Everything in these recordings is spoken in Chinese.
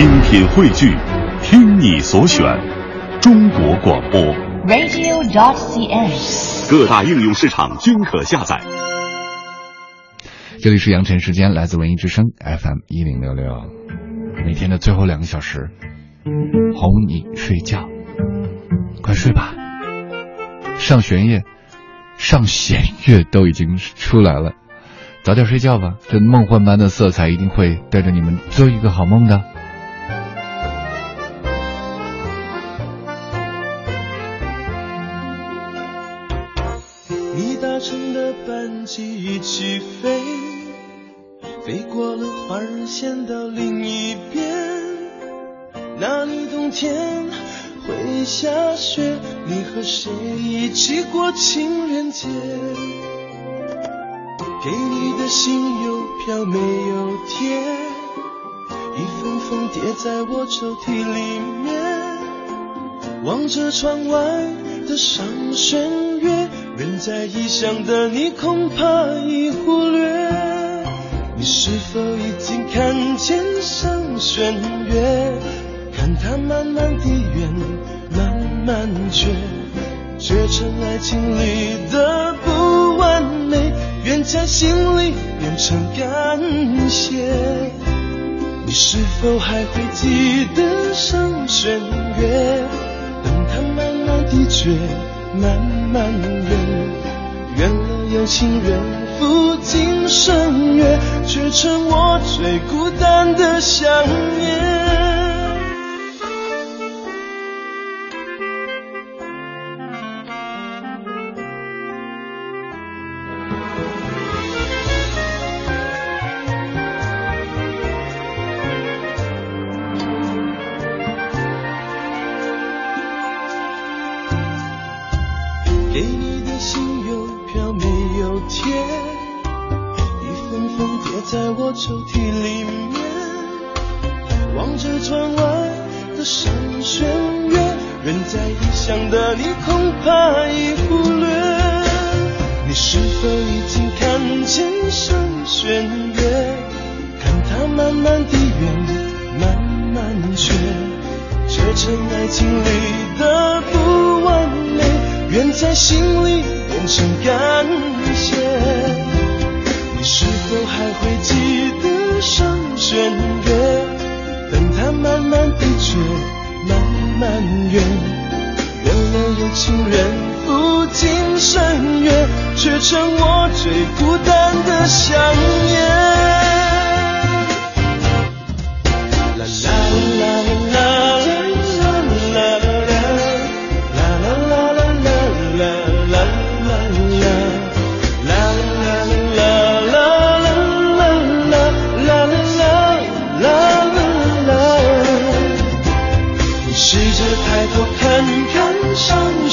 精品汇聚，听你所选，中国广播。radio.dot.cn，。各大应用市场均可下载。这里是羊晨时间，来自文艺之声 FM 一零六六，每天的最后两个小时，哄你睡觉，快睡吧。上弦月、上弦月都已经出来了，早点睡觉吧。这梦幻般的色彩一定会带着你们做一个好梦的。那里冬天会下雪。你和谁一起过情人节？给你的信邮票没有贴，一封封叠在我抽屉里面。望着窗外的上弦月，人在异乡的你恐怕已忽略。你是否已经看见上弦月？看它慢慢地圆，慢慢缺，缺成爱情里的不完美，愿在心里变成感谢。你是否还会记得上弦月？等它慢慢地绝，慢慢圆，圆了有情人赴今生约，却成我最孤单的想念。抽屉里面。望着窗外的上弦月，人在异乡的你恐怕已忽略。你是否已经看见上弦月？看它慢慢地圆，慢慢缺，缺成爱情里的不完美。愿在心里变成感谢。你是否还会记得上弦月？等它慢慢地绝，慢慢圆，圆了有情人赴今生约，却成我最孤单的想念。啦啦啦啦啦啦啦啦。你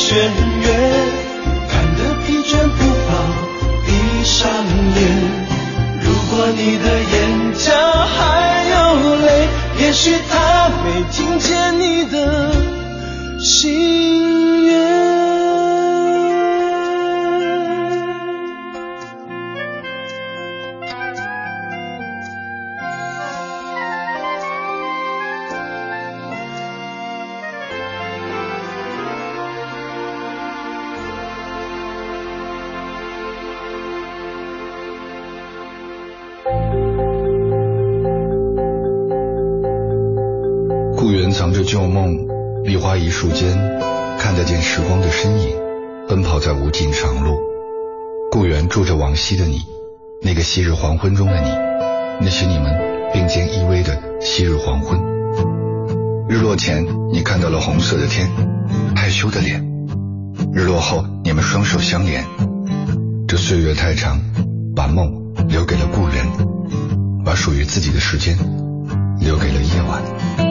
弦月，看得疲倦不妨，闭上眼。如果你的眼角还有泪，也许他没听见你的心旧梦，梨花一树间，看得见时光的身影，奔跑在无尽长路。故园住着往昔的你，那个昔日黄昏中的你，那是你们并肩依偎的昔日黄昏。日落前，你看到了红色的天，害羞的脸；日落后，你们双手相连。这岁月太长，把梦留给了故人，把属于自己的时间留给了夜晚。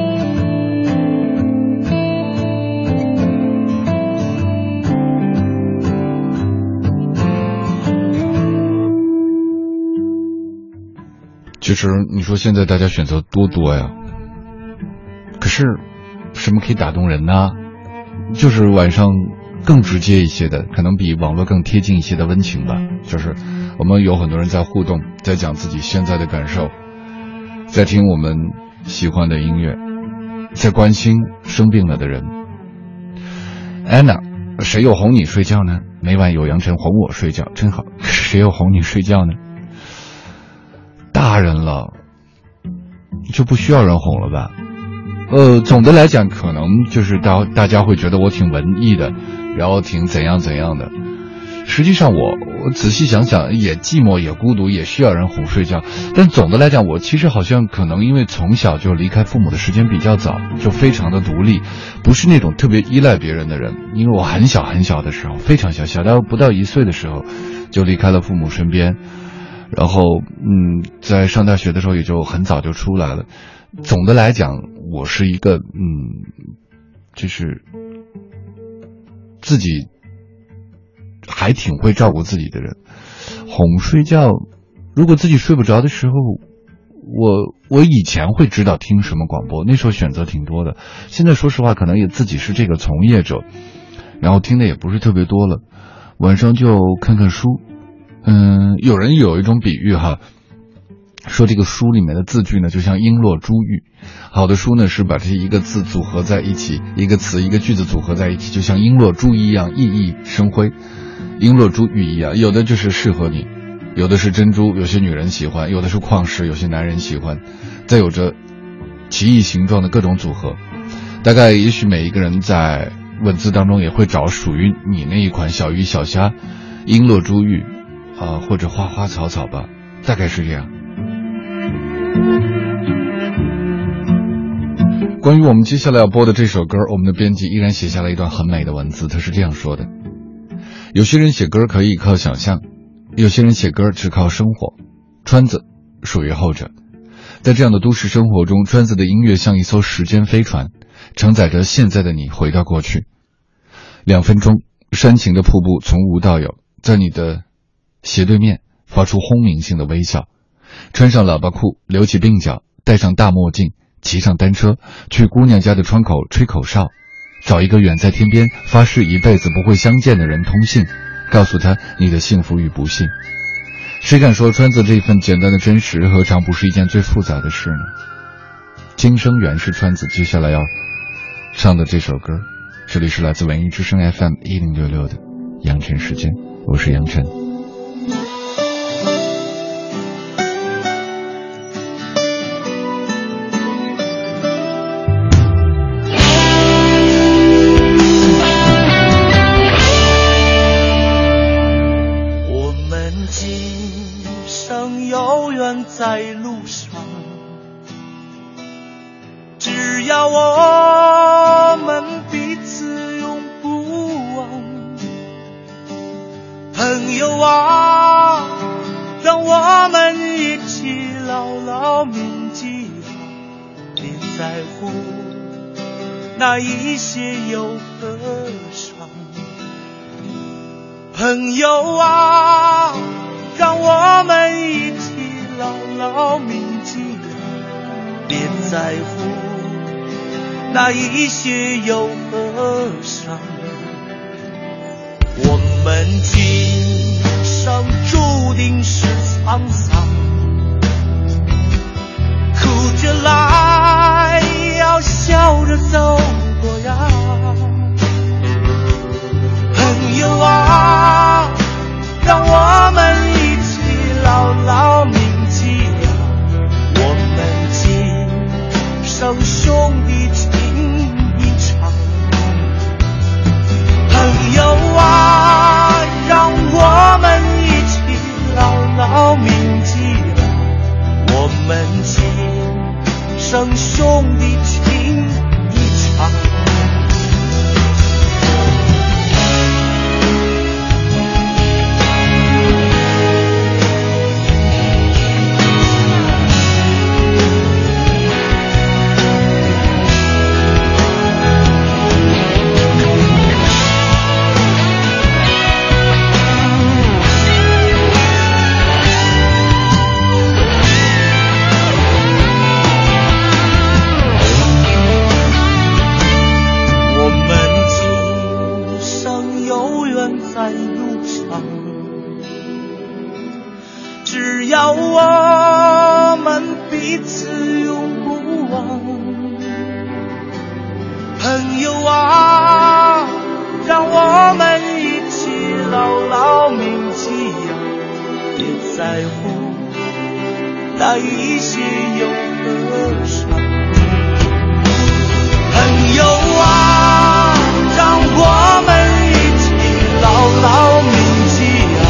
其实你说现在大家选择多多呀，可是什么可以打动人呢？就是晚上更直接一些的，可能比网络更贴近一些的温情吧。就是我们有很多人在互动，在讲自己现在的感受，在听我们喜欢的音乐，在关心生病了的人。安娜，谁又哄你睡觉呢？每晚有杨晨哄我睡觉，真好。谁又哄你睡觉呢？大人了，就不需要人哄了吧？呃，总的来讲，可能就是大大家会觉得我挺文艺的，然后挺怎样怎样的。实际上，我我仔细想想，也寂寞，也孤独，也需要人哄睡觉。但总的来讲，我其实好像可能因为从小就离开父母的时间比较早，就非常的独立，不是那种特别依赖别人的人。因为我很小很小的时候，非常小，小到不到一岁的时候，就离开了父母身边。然后，嗯，在上大学的时候也就很早就出来了。总的来讲，我是一个嗯，就是自己还挺会照顾自己的人。哄睡觉，如果自己睡不着的时候，我我以前会知道听什么广播，那时候选择挺多的。现在说实话，可能也自己是这个从业者，然后听的也不是特别多了。晚上就看看书，嗯，有人有一种比喻哈。说这个书里面的字句呢，就像璎珞珠玉。好的书呢，是把这一个字组合在一起，一个词、一个句子组合在一起，就像璎珞珠一样熠熠生辉，璎珞珠玉一样。有的就是适合你，有的是珍珠，有些女人喜欢；有的是矿石，有些男人喜欢。再有着奇异形状的各种组合。大概也许每一个人在文字当中也会找属于你那一款小鱼小虾，璎珞珠玉，啊，或者花花草草吧，大概是这样。关于我们接下来要播的这首歌，我们的编辑依然写下了一段很美的文字。他是这样说的：有些人写歌可以靠想象，有些人写歌只靠生活。川子属于后者。在这样的都市生活中，川子的音乐像一艘时间飞船，承载着现在的你回到过去。两分钟，煽情的瀑布从无到有，在你的斜对面发出轰鸣性的微笑。穿上喇叭裤，留起鬓角，戴上大墨镜，骑上单车，去姑娘家的窗口吹口哨，找一个远在天边、发誓一辈子不会相见的人通信，告诉他你的幸福与不幸。谁敢说川子这份简单的真实，何尝不是一件最复杂的事呢？今生缘是川子接下来要唱的这首歌。这里是来自文艺之声 FM 一零六六的杨晨时间，我是杨晨。铭记了，别在乎那一些又何伤？朋友啊，让我们一起牢牢铭记别在乎那一些又何伤？我们今生注定是沧桑，着来，要笑着走过呀。朋友啊，让我在乎那一些忧和伤朋友啊让我们一起牢牢铭记呀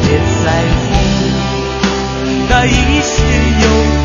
别在乎那一些忧